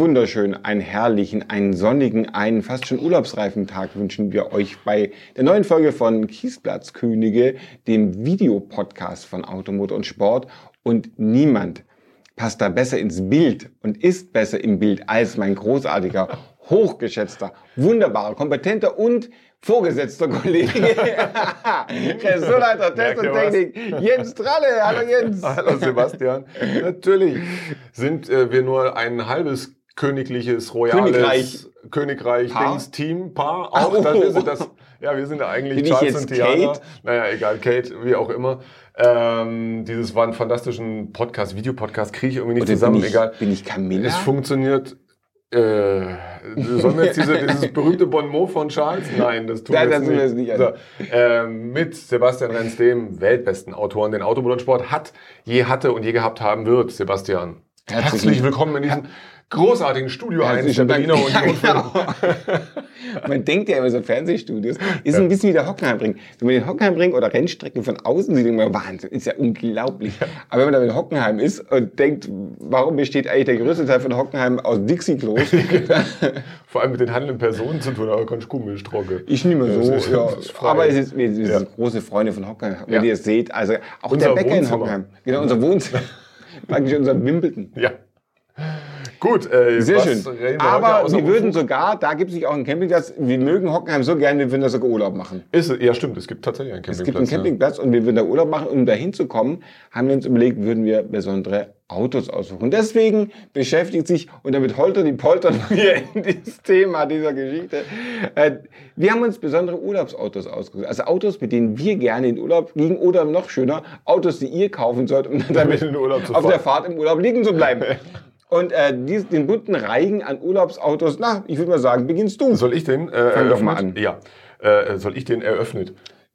Wunderschönen, einen herrlichen, einen sonnigen, einen fast schon urlaubsreifen Tag wünschen wir euch bei der neuen Folge von Kiesplatzkönige, dem Videopodcast von Automotor und Sport. Und niemand passt da besser ins Bild und ist besser im Bild als mein großartiger, hochgeschätzter, wunderbarer, kompetenter und vorgesetzter Kollege, Ressortleiter Test und Technik, Jens Tralle. Hallo Jens. Hallo Sebastian. Natürlich sind äh, wir nur ein halbes königliches, royales Königreich, Königreich Paar? Dings, Team, Paar. Auch dann oh. ist das, ja, wir sind ja eigentlich Bin Charles und Tiana. Kate? Naja, egal, Kate, wie auch immer. Ähm, dieses war ein fantastischen Podcast, Videopodcast, kriege ich irgendwie nicht Oder zusammen, bin ich, egal. Bin ich Camilla? Es funktioniert. Äh, sollen wir jetzt diese, dieses berühmte Bonmot von Charles? Nein, das tun Nein, wir das jetzt tun wir nicht. jetzt nicht. So, ähm, mit Sebastian Renz, dem weltbesten Autoren, den Automotorsport hat, je hatte und je gehabt haben wird. Sebastian, Herzlichen- herzlich willkommen in diesem großartigen Studio 1 der Herzlichen Dank. Berliner. Ja, genau. Man denkt ja immer so Fernsehstudios. Ist ein bisschen wie der Hockenheimring. Wenn man den Hockenheimring oder Rennstrecken von außen sieht, denkt man, Wahnsinn, ist ja unglaublich. Aber wenn man da in Hockenheim ist und denkt, warum besteht eigentlich der größte Teil von Hockenheim aus Dixie-Klos? Vor allem mit den handelnden Personen zu tun, aber kannst du Milch trocken. Ich nehme Ja, so, ist- ja. Aber es ist, wir, Ja. sind große Freunde von Hockenheim, wenn Ja. ihr es seht. Also auch Unser der Bäcker in Wohnzimmer. Hockenheim. Genau, unser Wohnzimmer. Praktisch unser Wimbledon. Ja. Gut, äh, Sehr schön. Aber wir würden sogar, da gibt es sich auch einen Campingplatz, wir mögen Hockenheim so gerne, wir würden da sogar Urlaub machen. Ist, ja, stimmt, es gibt tatsächlich einen Es Campingplatz. gibt einen ja. Campingplatz und wir würden da Urlaub machen. Um da hinzukommen, haben wir uns überlegt, würden wir besondere Autos aussuchen. Deswegen beschäftigt sich, und damit holter die Polter wir in dieses Thema dieser Geschichte. Äh, Wir haben uns besondere Urlaubsautos ausgesucht. Also Autos, mit denen wir gerne in Urlaub liegen oder noch schöner, Autos, die ihr kaufen sollt, um dann damit in den Urlaub zu auf fahren. der Fahrt im Urlaub liegen zu bleiben. Und äh, dies, den bunten Reigen an Urlaubsautos, na, ich würde mal sagen, beginnst du. Soll ich den äh, Fang doch mal an. Ja. Äh, soll ich den eröffnet?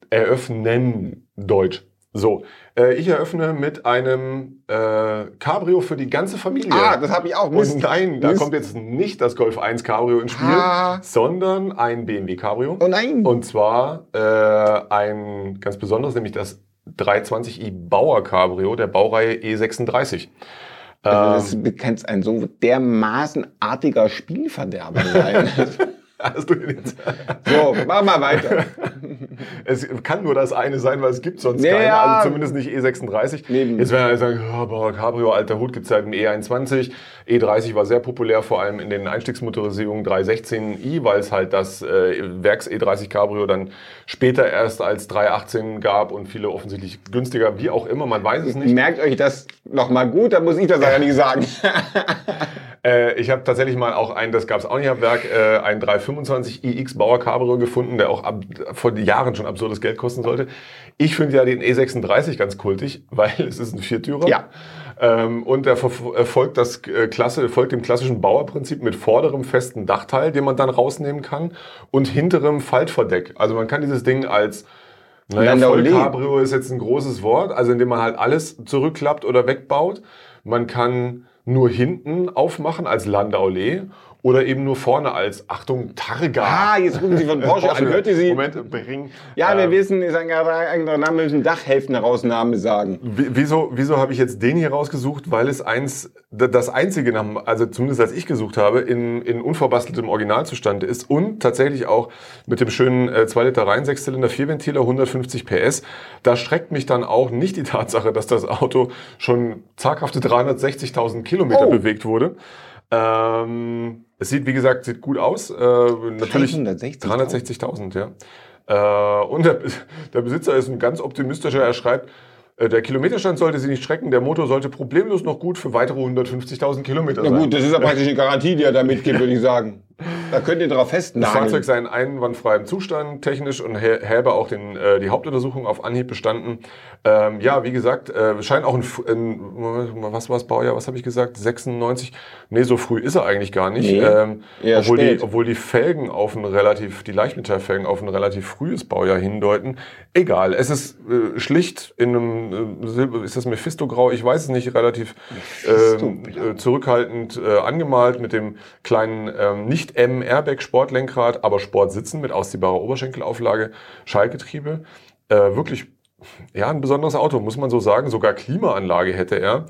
Eröffnen Deutsch. So, äh, ich eröffne mit einem äh, Cabrio für die ganze Familie. Ah, das habe ich auch. Mist. Und nein, da Mist. kommt jetzt nicht das Golf 1 Cabrio ins Spiel, Ah. sondern ein BMW Cabrio. Oh nein. Und zwar äh, ein ganz besonderes, nämlich das 320i Bauer Cabrio der Baureihe E36. Also das kann ein so dermaßen artiger Spielverderber sein. Hast du den jetzt? so, mach mal weiter. Es kann nur das eine sein, weil es gibt sonst Ja, keine, also zumindest nicht E36. Neben- Jetzt werden alle sagen, Bauer Cabrio, alter Hut, gibt's halt im E21. E30 war sehr populär, vor allem in den Einstiegsmotorisierungen 316i, weil es halt das äh, Werks E30 Cabrio dann später erst als 318 gab und viele offensichtlich günstiger, wie auch immer, man weiß es nicht. Merkt euch das nochmal gut, da muss ich das ja nicht sagen. Äh, ich habe tatsächlich mal auch einen, das gab es auch nicht am Werk, äh, einen 325 iX Bauer Cabrio gefunden, der auch ab, vor Jahren schon absurdes Geld kosten sollte. Ich finde ja den E36 ganz kultig, weil es ist ein Viertürer. Ja. Ähm, und er äh, folgt, das, äh, Klasse, folgt dem klassischen Bauerprinzip mit vorderem festen Dachteil, den man dann rausnehmen kann, und hinterem Faltverdeck. Also man kann dieses Ding als naja, Landaulet. Vollcabrio ist jetzt ein großes Wort, also indem man halt alles zurückklappt oder wegbaut. Man kann nur hinten aufmachen als Landaulet oder eben nur vorne als, Achtung, Targa. Ah, jetzt rufen Sie von Porsche an. Hörte Sie? Moment, bring. Ja, wir Ähm, wissen, ist ein eigener Name, wir müssen Dachhälftenherausnahme sagen. Wie- Wieso, wieso habe ich jetzt den hier rausgesucht? Weil es eins, das einzige, also zumindest als ich gesucht habe, in, in unverbasteltem Originalzustand ist und tatsächlich auch mit dem schönen äh, 2 Liter Reihen, 6-Zylinder, 4-Ventiler, 150 PS. Da schreckt mich dann auch nicht die Tatsache, dass das Auto schon zaghafte 360.000 Kilometer Oh. bewegt wurde. Ähm, es sieht, wie gesagt, sieht gut aus. Äh, natürlich 360.000? 360.000, ja. Äh, und der, der Besitzer ist ein ganz optimistischer. Er schreibt, äh, der Kilometerstand sollte Sie nicht schrecken. Der Motor sollte problemlos noch gut für weitere 150.000 Kilometer Na sein. gut, das ist ja praktisch eine Garantie, die er da mitgibt, würde ich sagen. Da könnt ihr drauf Das festnageln. Fahrzeug sei in einwandfreiem Zustand, technisch und hä- häbe auch den, äh, die Hauptuntersuchung auf Anhieb bestanden. Ähm, ja, wie gesagt, äh, scheint auch ein, ein was war das Baujahr, was habe ich gesagt? 96? Nee, so früh ist er eigentlich gar nicht. Nee, ähm, obwohl, die, obwohl die Felgen auf ein relativ, die Leichtmetallfelgen auf ein relativ frühes Baujahr hindeuten. Egal, es ist äh, schlicht in einem äh, Silber, ist das Mephisto-Grau? Ich weiß es nicht, relativ ähm, äh, zurückhaltend äh, angemalt mit dem kleinen ähm, nicht M Airbag Sportlenkrad, aber Sportsitzen mit ausziehbarer Oberschenkelauflage, Schaltgetriebe. Äh, wirklich ja, ein besonderes Auto, muss man so sagen. Sogar Klimaanlage hätte er.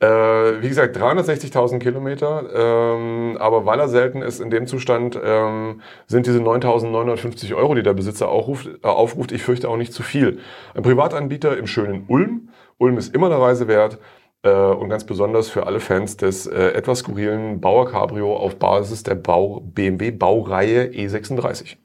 Äh, wie gesagt, 360.000 Kilometer, ähm, aber weil er selten ist in dem Zustand, ähm, sind diese 9.950 Euro, die der Besitzer aufruft, äh, aufruft, ich fürchte auch nicht zu viel. Ein Privatanbieter im schönen Ulm. Ulm ist immer eine Reise wert. Äh, und ganz besonders für alle Fans des äh, etwas skurrilen Bauer Cabrio auf Basis der Bau BMW Baureihe E36.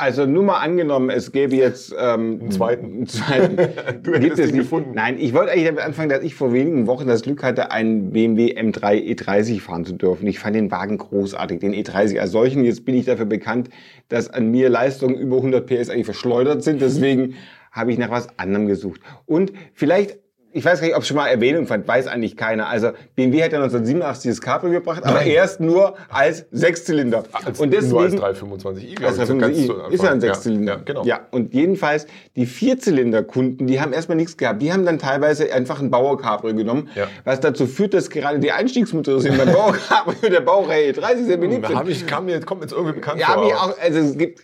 Also nur mal angenommen, es gäbe jetzt ähm, Einen zweiten. einen zweiten. Du hättest ihn nicht. gefunden. Nein, ich wollte eigentlich damit anfangen, dass ich vor wenigen Wochen das Glück hatte, einen BMW M3 E30 fahren zu dürfen. Ich fand den Wagen großartig, den E30 als solchen. Jetzt bin ich dafür bekannt, dass an mir Leistungen über 100 PS eigentlich verschleudert sind. Deswegen habe ich nach was anderem gesucht. Und vielleicht ich weiß gar nicht, ob es schon mal Erwähnung fand, weiß eigentlich keiner. Also BMW hat ja 1987 das Cabrio gebracht, aber Nein. erst nur als Sechszylinder. Als, und deswegen nur als 325i, glaube also ich. ganz zu 325i ist ja ein. Sechszylinder. Ja, genau. Ja, und jedenfalls die Vierzylinder-Kunden, die haben erstmal nichts gehabt. Die haben dann teilweise einfach ein Bauer Cabrio genommen, Ja. was dazu führt, dass gerade die Einstiegsmotorisierung beim Bauer Cabrio der Baureihe 30 sehr beliebt sind. hab ich, kam mir, kommt mir jetzt irgendwie bekannt Ja, vor. ich aber- auch, also es gibt,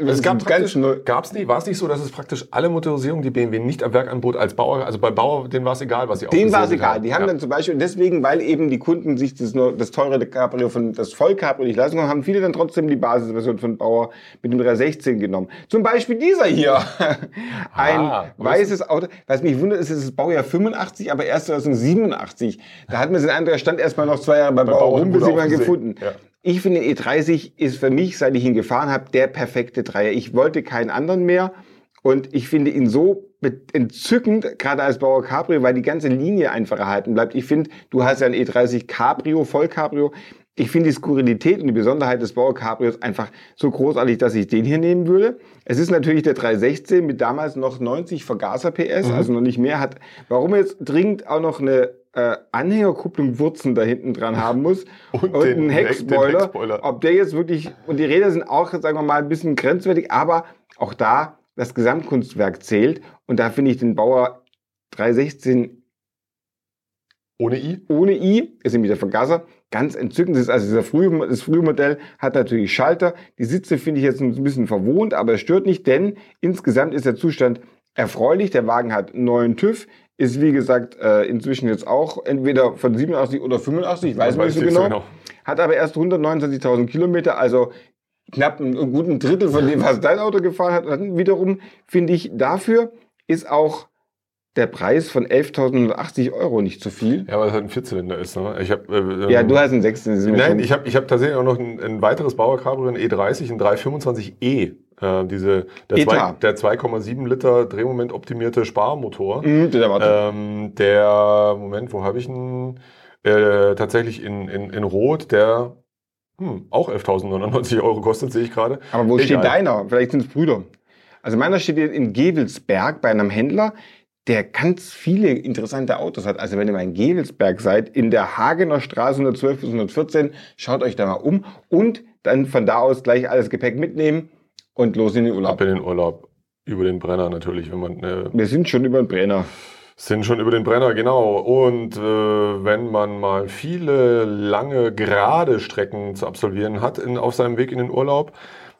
Es gab ganz neu. gab's nicht, war es nicht so, dass es praktisch alle Motorisierungen, die BMW nicht am Werk anbot, als Bauer, also bei Bauer, denen war es egal, was sie Denen war es egal. Die haben ja. dann zum Beispiel, deswegen, weil eben die Kunden sich das, nur, das teure Cabrio von das Vollcabrio nicht leisten konnten, haben viele dann trotzdem die Basisversion von Bauer mit dem 316 genommen. Zum Beispiel dieser hier. Ein Ah, weißes Auto. Was mich wundert, ist, es ist Baujahr 85, aber erst 1987. Da hat man den Eindruck, er stand erstmal noch zwei Jahre bei, Bauer rum, bis aufgesehen. gefunden. Ja. Ich finde, den E30 ist für mich, seit ich ihn gefahren habe, der perfekte Dreier. Ich wollte keinen anderen mehr. Und ich finde ihn so entzückend, gerade als Bauer Cabrio, weil die ganze Linie einfach erhalten bleibt. Ich finde, du hast ja ein E30 Cabrio, Vollcabrio. Ich finde die Skurrilität und die Besonderheit des Bauer Cabrios einfach so großartig, dass ich den hier nehmen würde. Es ist natürlich der 316 mit damals noch 90 Vergaser PS, Mhm. also noch nicht mehr hat. Warum jetzt dringend auch noch eine äh, Anhängerkupplung Wurzen da hinten dran haben muss Und und, den- einen Heckspoiler, Heckspoiler. ob der jetzt wirklich, und die Räder sind auch, sagen wir mal, ein bisschen grenzwertig, aber auch da das Gesamtkunstwerk zählt. Und da finde ich den Bauer 316 Ohne I? ohne I, ist nämlich der Vergaser, ganz entzückend. Das ist also dieser frühe, das frühe Modell hat natürlich Schalter. Die Sitze finde ich jetzt ein bisschen verwohnt, aber es stört nicht, denn insgesamt ist der Zustand erfreulich. Der Wagen hat neuen TÜV, ist wie gesagt äh, inzwischen jetzt auch entweder von 87 oder 85, ich weiß Man nicht so genau. nicht so genau. Hat aber erst 129.000 Kilometer, also knapp einen guten Drittel von dem, was dein Auto gefahren hat. Und dann wiederum finde ich, dafür ist auch der Preis von 11.080 Euro nicht zu viel. Ja, weil es halt ein Vierzylinder ist. Ne? Ich hab, äh, Ja, ähm, du hast einen mir Nein, ich habe ich hab tatsächlich auch noch ein, ein weiteres Bauer Cabrio, ein E30, ein 325e. Äh, diese, der, zwei, der 2,7 Liter Drehmoment optimierte Sparmotor. Mhm, der. Ähm, der, Moment, wo habe ich ihn? Äh, tatsächlich in, in, in Rot, der hm, auch 11.099 Euro kostet, sehe ich gerade. Aber wo Egal. steht deiner? Vielleicht sind es Brüder. Also meiner steht in Gevelsberg bei einem Händler, der ganz viele interessante Autos hat. Also wenn ihr mal in Gevelsberg seid, in der Hagener Straße 112 bis 114, schaut euch da mal um und dann von da aus gleich alles Gepäck mitnehmen und los in den Ab Urlaub. in den Urlaub. Über den Brenner natürlich, wenn man äh, Wir sind schon über den Brenner. Sind schon über den Brenner, genau. Und äh, wenn man mal viele lange gerade Strecken zu absolvieren hat in, auf seinem Weg in den Urlaub,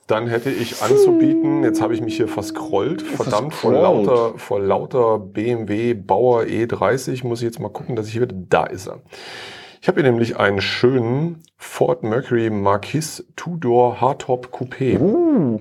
dann hätte ich anzubieten, jetzt habe ich mich hier verscrollt, verdammt, vor lauter, vor lauter BMW Bauer E30, muss ich jetzt mal gucken, dass ich hier wieder, da ist er. Ich habe hier nämlich einen schönen Ford Mercury Marquis Two-Door Hardtop Coupé. Uh,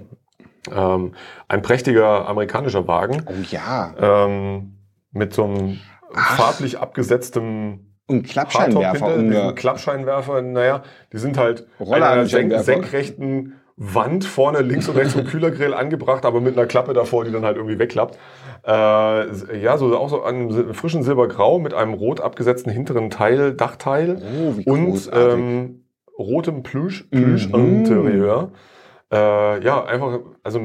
Ähm, ein prächtiger amerikanischer Wagen oh ja. ähm, mit so einem Ach. farblich abgesetztem Und Klappscheinwerfer. Um hinter, Klappscheinwerfer, naja, die sind halt Roller- an einer senk senkrechten Wand vorne links und rechts vom Kühlergrill angebracht, aber mit einer Klappe davor, die dann halt irgendwie wegklappt. Äh, ja, so auch so an einem frischen Silbergrau mit einem rot abgesetzten hinteren Teil, Dachteil Oh, und ähm, rotem Plüsch, Mhm. Plüsch-Interieur. Äh, ja, einfach, also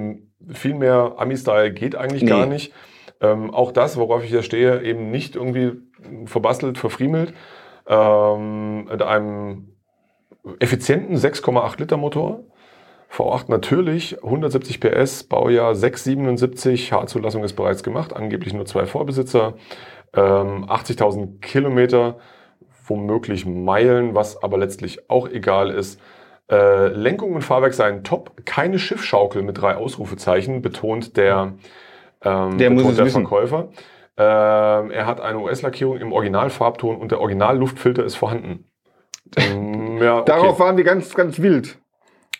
viel mehr Ami-Style geht eigentlich Nee. gar nicht. Ähm, auch das, worauf ich hier stehe, eben nicht irgendwie verbastelt, verfriemelt. Ähm, mit einem effizienten 6,8 Liter Motor. V8 natürlich, 170 PS, Baujahr 677, H-Zulassung ist bereits gemacht, angeblich nur zwei Vorbesitzer, ähm, 80.000 Kilometer, womöglich Meilen, was aber letztlich auch egal ist. Äh, Lenkung und Fahrwerk seien top, keine Schiffschaukel mit drei Ausrufezeichen, betont der, ähm, Der muss es der wissen. Verkäufer. Ähm, er hat eine US-Lackierung im Originalfarbton und der Originalluftfilter ist vorhanden. Ähm, ja, okay. Darauf waren die ganz, ganz wild.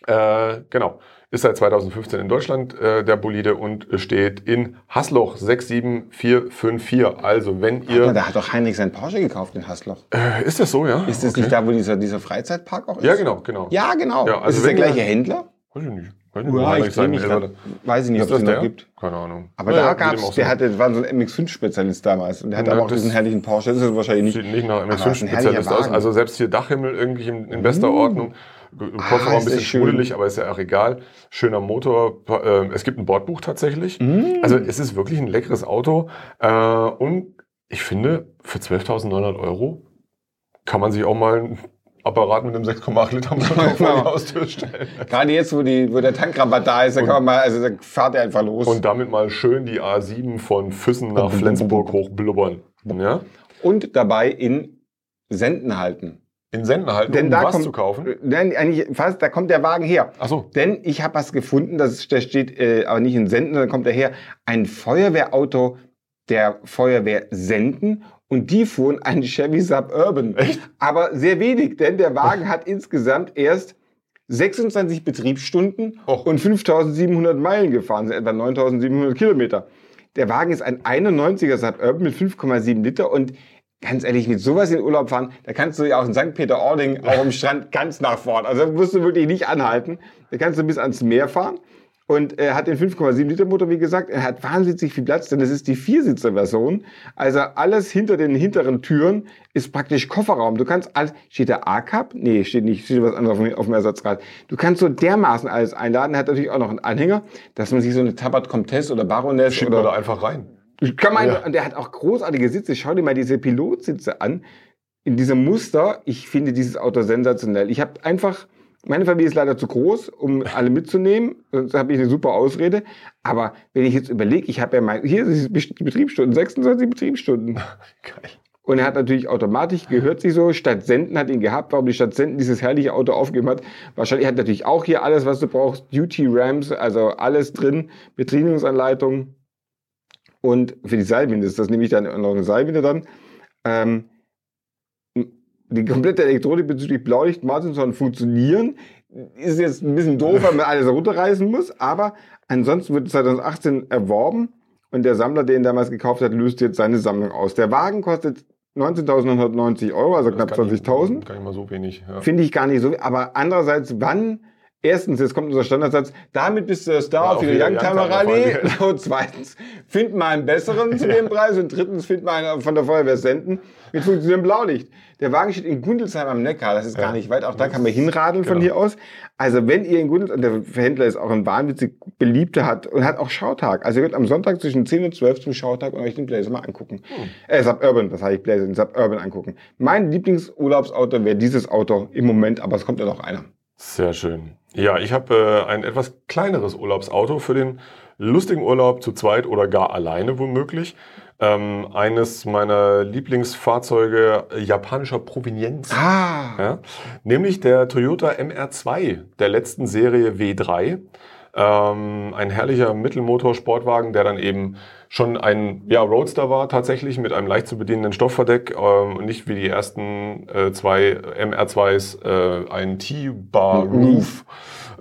Äh, genau. Ist seit 2015 in Deutschland äh, der Bolide und steht in Hasloch 67454. Also wenn ihr... da hat doch Heinrich sein Porsche gekauft in Hasloch. Äh, ist das so, ja? Ist das Okay. nicht da, wo dieser, dieser Freizeitpark auch ist? Ja, genau, genau. Ja, genau. Ja, also ist es der gleiche Händler? Weiß ich nicht. Ja, Heinrich ich ist. Weiß ich nicht, ob es das den noch gibt. Keine Ahnung. Aber Naja, da gab's, auch der so. hatte, war so ein MX5-Spezialist damals. Und der hatte Ja, aber auch diesen herrlichen Porsche. Das ist es wahrscheinlich nicht. Sieht nicht nach es ein MX5-Spezialist herrlicher aus. Also selbst hier Dachhimmel irgendwie in, in bester Ordnung. Kofferraum Ah, ein bisschen sprudelig, aber ist ja auch egal. Schöner Motor. Äh, es gibt ein Bordbuch tatsächlich. Mm. Also es ist wirklich ein leckeres Auto. Äh, und ich finde, für 12.900 Euro kann man sich auch mal ein Apparat mit einem 6,8 Liter Motor vor die. Haustür stellen. Gerade jetzt, wo, die, wo der Tankrabatt da ist, da kann man mal, also da fahrt er einfach los. Und damit mal schön die A7 von Füssen nach Flensburg hochblubbern. Ja? Und dabei in Senden halten. In Senden halten, Denn um da was kommt, zu kaufen. Nein, eigentlich fast, da kommt der Wagen her. Ach so. Denn ich habe was gefunden, das, der steht äh, aber nicht in Senden, sondern kommt daher ein Feuerwehrauto der Feuerwehr Senden und die fuhren einen Chevy Suburban. Echt? Aber sehr wenig, denn der Wagen hat insgesamt erst 26 Betriebsstunden Och. und 5700 Meilen gefahren, sind etwa 9700 Kilometer. Der Wagen ist ein 91er Suburban mit 5,7 Liter und ganz ehrlich, mit sowas in Urlaub fahren, da kannst du ja auch in St. Peter-Ording auch am Strand ganz nach vorn. Also da musst du wirklich nicht anhalten. Da kannst du bis ans Meer fahren. Und er hat den 5,7 Liter Motor, wie gesagt. Er hat wahnsinnig viel Platz, denn es ist die Viersitzer-Version. Also alles hinter den hinteren Türen ist praktisch Kofferraum. Du kannst alles, steht da A-Cup? Nee, steht nicht, steht was anderes auf dem, auf dem Ersatzrad. Du kannst so dermaßen alles einladen. Er hat natürlich auch noch einen Anhänger, dass man sich so eine Tabat Comtesse oder Baroness Schiebt man oder da einfach rein. kann man, Ja. und der hat auch großartige Sitze. Schau dir mal diese Pilotsitze an. In diesem Muster, ich finde dieses Auto sensationell. Ich habe einfach, meine Familie ist leider zu groß, um alle mitzunehmen. Sonst habe ich eine super Ausrede. Aber wenn ich jetzt überlege, ich habe ja mal, hier ist die Betriebsstunden, 26 Betriebsstunden. Geil. Und er hat natürlich Automatik, gehört sich so. Stadt Senden hat ihn gehabt. Warum die Stadt Senden dieses herrliche Auto aufgegeben hat? Wahrscheinlich hat natürlich auch hier alles, was du brauchst. Duty Rams, also alles drin. Bedienungsanleitung. Und für die Seilwinde ist das nämlich dann noch eine Seilwinde dann. Ähm, die komplette Elektronik bezüglich Blaulicht Martin sollen funktionieren. Ist jetzt ein bisschen doof, weil man alles runterreißen muss, aber ansonsten wird 2018 erworben und der Sammler, der ihn damals gekauft hat, löst jetzt seine Sammlung aus. Der Wagen kostet 19.990 Euro, also knapp Das ich- 20.000. Kann ich mal so wenig. Ja. Finde ich gar nicht so. Aber andererseits, wann? Erstens, jetzt kommt unser Standardsatz, damit bist du der Star Ja, auf jeder jeder Youngtimer Youngtimer Rallye. Rallye. Und zweitens, find mal einen besseren zu dem Preis. Und drittens, find mal einen von der Feuerwehr Senden mit funktionierendem Blaulicht. Der Wagen steht in Gundelsheim am Neckar. Das ist Ja. gar nicht weit. Auch da kann man hinradeln von Genau. hier aus. Also wenn ihr in Gundelsheim, der Händler ist auch ein wahnwitzig beliebter hat und hat auch Schautag. Also ihr könnt am Sonntag zwischen 10 und 12 zum Schautag und euch den Blazer mal angucken. Hm. Äh, Suburban, das habe ich Blazer, den Suburban angucken. Mein Lieblingsurlaubsauto wäre dieses Auto im Moment, aber es kommt ja noch einer. Sehr schön. Ja, ich habe äh, ein etwas kleineres Urlaubsauto für den lustigen Urlaub zu zweit oder gar alleine womöglich. Ähm, eines meiner Lieblingsfahrzeuge äh, japanischer Provenienz. Ah, Ja, nämlich der Toyota MR2 der letzten Serie W3. Ähm, ein herrlicher Mittelmotor-Sportwagen, der dann eben schon ein ja, Roadster war, tatsächlich mit einem leicht zu bedienenden Stoffverdeck ähm, und nicht wie die ersten äh, zwei MR2s äh, ein T-Bar-Roof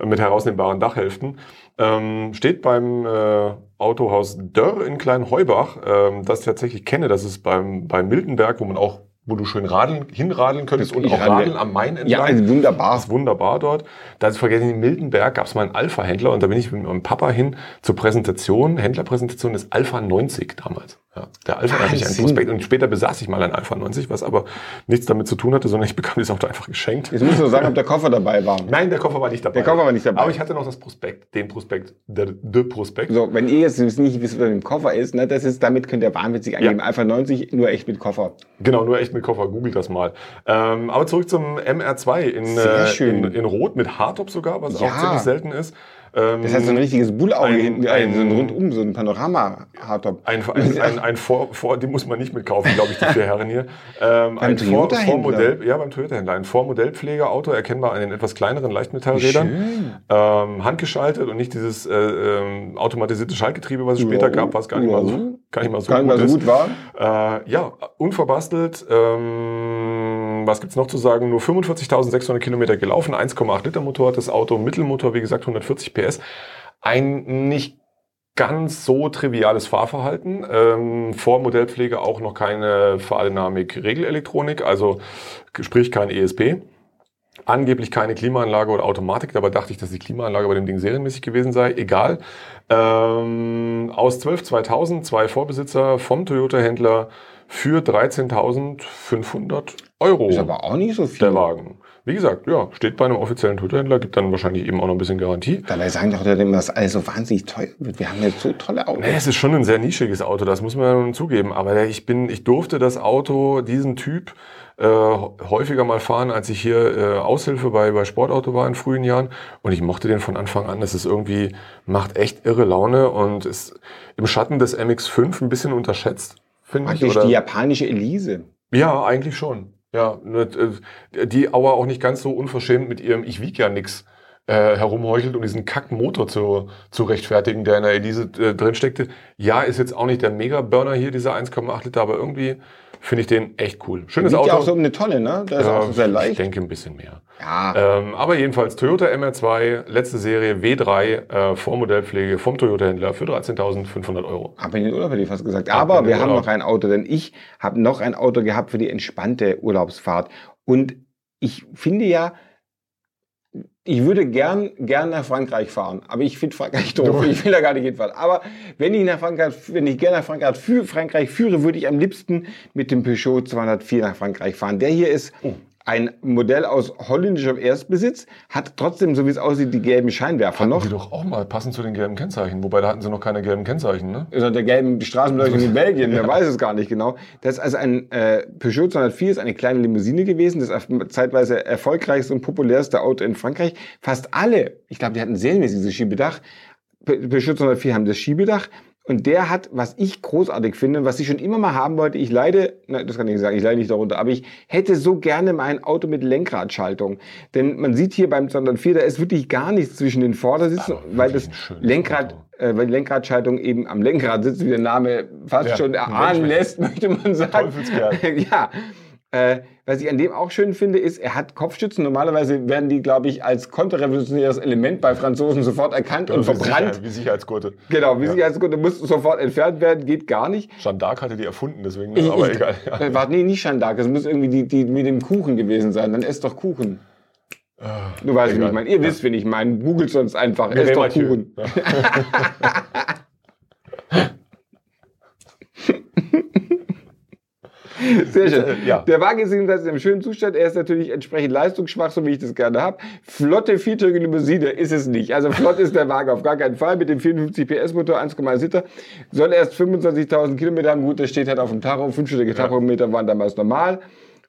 mit herausnehmbaren Dachhälften. Ähm, steht beim äh, Autohaus Dörr in Kleinheubach, ähm, das ich tatsächlich kenne. Das ist beim, bei Miltenberg, wo man auch, wo du schön radeln, hinradeln könntest und Ich auch radel- radeln am Main entlang. ja, also wunderbar. Das ist wunderbar dort. Da ist vergessen, in Miltenberg gab es mal einen Alpha-Händler und da bin ich mit meinem Papa hin zur Präsentation, Händlerpräsentation des Alpha 90 damals. Ja, der Alpha hatte ich einen. Prospekt und später besaß ich mal ein Alpha 90, was aber nichts damit zu tun hatte, sondern ich bekam dieses Auto einfach geschenkt. Jetzt musst du nur sagen, ob der Koffer dabei war. Nein, der Koffer war nicht dabei. Der Koffer war nicht dabei. Aber ich hatte noch das Prospekt, den Prospekt, der, der Prospekt. So, wenn ihr jetzt nicht wisst, was im Koffer ist, ne, das ist, damit könnt ihr wahnwitzig angeben. Alpha 90, nur echt mit Koffer. Genau, nur echt mit Koffer, googelt das mal. Ähm, aber zurück zum MR2 in, äh, in, in Rot mit Hardtop sogar, was Ja. auch ziemlich selten ist. Ähm, Das heißt, so ein richtiges Bullauge ein- hinten, ein- so ein Rundum, so ein Panorama-Hardtop. Ein, ein, ein, ein vor, vor, die muss man nicht mitkaufen, glaube ich, die vier Herren hier. Ähm, ein vor? Vormodell, ja, beim Toyota-Händler. Ein Vormodellpflegeauto, erkennbar an den etwas kleineren Leichtmetallrädern. Ähm, handgeschaltet und nicht dieses äh, ähm, automatisierte Schaltgetriebe, was es Ja, später gab, was gar nicht mal so, ja. gar nicht mal so Gar nicht mal so gut war. Äh, ja, unverbastelt. Ähm, was gibt's noch zu sagen? Nur 45.600 Kilometer gelaufen, 1,8 Liter Motor hat das Auto, Mittelmotor, wie gesagt, 140 PS. Ein nicht ganz so triviales Fahrverhalten. Ähm, vor Modellpflege auch noch keine Fahrdynamik-Regelelektronik, also sprich kein ESP. Angeblich keine Klimaanlage oder Automatik, dabei dachte ich, dass die Klimaanlage bei dem Ding serienmäßig gewesen sei. Egal. Ähm, aus 12 2000, zwei Vorbesitzer vom Toyota-Händler für 13.500 Euro. Ist aber auch nicht so viel. der Wagen. Wie gesagt, ja, steht bei einem offiziellen Toyota-Händler, gibt dann wahrscheinlich eben auch noch ein bisschen Garantie. Dabei sagen doch immer, dass alles so wahnsinnig teuer wird. Wir haben jetzt so tolle Autos. Nee, es ist schon ein sehr nischiges Auto, das muss man zugeben. Aber ich bin, ich durfte das Auto, diesen Typ, äh, häufiger mal fahren, als ich hier äh, Aushilfe bei, bei Sportauto war in frühen Jahren. Und ich mochte den von Anfang an. Es ist irgendwie, macht echt irre Laune und ist im Schatten des MX5 ein bisschen unterschätzt, finde ich. Oder- die japanische Elise. Ja, eigentlich schon. Ja, ne, äh, die aber auch nicht ganz so unverschämt mit ihrem Ich wieg ja nix äh, herumheuchelt, um diesen Kackmotor zu, zu rechtfertigen, der in der Elise äh, drin steckte. Ja, ist jetzt auch nicht der Mega-Burner hier, dieser 1,8 Liter, aber irgendwie finde ich den echt cool. Schönes Wiegt Auto. ja auch so um eine Tonne, ne? Da ist Ja, auch sehr Ich leicht. denke ein bisschen mehr. Ja, Ähm, aber jedenfalls Toyota MR2, letzte Serie W3, äh, Vormodellpflege vom Toyota-Händler für 13.500 Euro. ab in den Urlaub hätte ich fast gesagt. Aber wir haben Urlaub. noch ein Auto, denn ich habe noch ein Auto gehabt für die entspannte Urlaubsfahrt. Und ich finde ja, ich würde gern, gern nach Frankreich fahren, aber ich finde Frankreich doof. Ich will da gar nicht hinfahren. Aber wenn ich nach Frankreich, wenn ich gerne nach Frankreich, für Frankreich führe, würde ich am liebsten mit dem Peugeot 204 nach Frankreich fahren. Der hier ist Oh. Ein Modell aus holländischem Erstbesitz, hat trotzdem, so wie es aussieht, die gelben Scheinwerfer Hatten noch. die doch auch mal passend zu den gelben Kennzeichen. Wobei, da hatten sie noch keine gelben Kennzeichen, ne? Ist der gelben Straßenbeleuchtung in Belgien, wer weiß es gar nicht genau. Das ist also ein äh, Peugeot 204, ist eine kleine Limousine gewesen, das zeitweise erfolgreichste und populärste Auto in Frankreich. Fast alle, ich glaube, die hatten serienmäßig dieses Schiebedach. Pe- Peugeot 204 haben das Schiebedach. Und der hat, was ich großartig finde, was ich schon immer mal haben wollte, ich leide, nein, das kann ich nicht sagen, ich leide nicht darunter, aber ich hätte so gerne mal ein Auto mit Lenkradschaltung. Denn man sieht hier beim 204, da ist wirklich gar nichts zwischen den Vordersitzen, weil das Lenkrad, äh, weil die Lenkradschaltung eben am Lenkrad sitzt, wie der Name fast Ja, schon erahnen lässt, möchte man sagen. Ja. Äh, was ich an dem auch schön finde, ist, er hat Kopfstützen. Normalerweise werden die, glaube ich, als konterrevolutionäres Element bei Franzosen sofort erkannt und wie verbrannt. Sicher, wie Sicherheitsgurte. Genau, wie Ja. sich als gut, muss sofort entfernt werden, geht gar nicht. Jeanne d'Arc hatte die erfunden, deswegen, Ich- aber ich- egal. Ja. Äh, Warte, nee, nicht Jeanne d'Arc, es muss irgendwie die, die mit dem Kuchen gewesen sein. Dann esst doch Kuchen. Du weißt, wie ich meine. Ihr wisst, wen ich meine. Googelt sonst einfach. Mireille Esst doch Mathieu. Kuchen. Sehr schön. Ja. Der Wagen ist jedenfalls in einem schönen Zustand. Er ist natürlich entsprechend leistungsschwach, so wie ich das gerne habe. Flotte viertürige Limousine ist es nicht. Also flott ist der Wagen auf gar keinen Fall. Mit dem 54 PS Motor, 1,1 Liter. Soll erst 25.000 Kilometer haben. Gut, das steht halt auf dem Tacho. Fünfstellige Tachometer waren damals normal.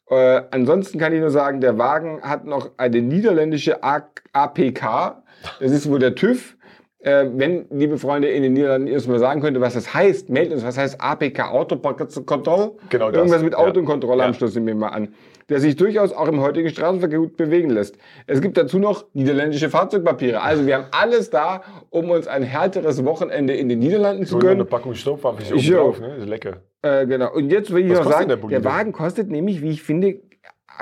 Äh, ansonsten kann ich nur sagen, der Wagen hat noch eine niederländische A APK. Das ist wohl der TÜV. Äh, wenn, liebe Freunde in den Niederlanden, ihr uns mal sagen könnte, was das heißt, meldet uns, was heißt APK, Autokontroll? Genau das. Irgendwas mit Ja. Auto und Kontrolle am Ja. Schluss, nehmen wir mal an. Der sich durchaus auch im heutigen Straßenverkehr gut bewegen lässt. Es gibt dazu noch niederländische Fahrzeugpapiere. Also wir haben alles da, um uns ein härteres Wochenende in den Niederlanden zu So eine gönnen. Packung Staubwaffe ist oben drauf, ne? Ist lecker. Äh, genau. Und jetzt will ich Was noch sagen, der der? Wagen kostet nämlich, wie ich finde,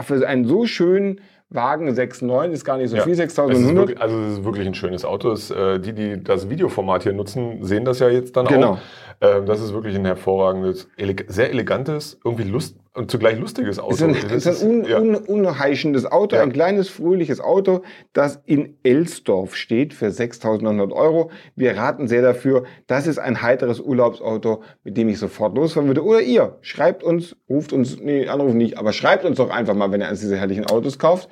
für einen so schönen Wagen 6,9 ist gar nicht so Ja. viel, Es ist 6.100. wirklich, also es ist wirklich ein schönes Auto. Es, äh, die, die das Videoformat hier nutzen, sehen das ja jetzt dann Genau. auch. Ähm, das ist wirklich ein hervorragendes, sehr elegantes, irgendwie lust und zugleich lustiges Auto. ist ein, Das ist ein un, ja. un, unheischendes Auto, Ja. ein kleines, fröhliches Auto, das in Elsdorf steht für 6.900 Euro. Wir raten sehr dafür. Das ist ein heiteres Urlaubsauto, mit dem ich sofort losfahren würde. Oder ihr, schreibt uns, ruft uns, nee, anrufen nicht, aber schreibt uns doch einfach mal, wenn ihr eines dieser herrlichen Autos kauft.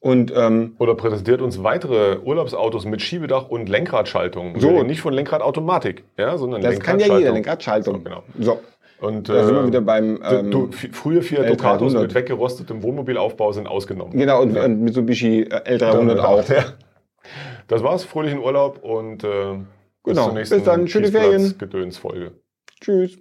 Und ähm, Oder präsentiert uns weitere Urlaubsautos mit Schiebedach und Lenkradschaltung. So. Nicht von Lenkradautomatik, ja, sondern das kann ja jeder, Lenkradschaltung. So, genau. So, Und, da sind wir äh, wieder beim... Ähm, du, f- frühe Fiat L300. Ducatos mit weggerostetem Wohnmobilaufbau sind ausgenommen. genau, und, und Mitsubishi äh, L300 auch. Ja. Das war's. Fröhlichen Urlaub und äh, bis Genau. zur nächsten Bis dann. Schöne Ferien. Gedöns-Folge. Tschüss.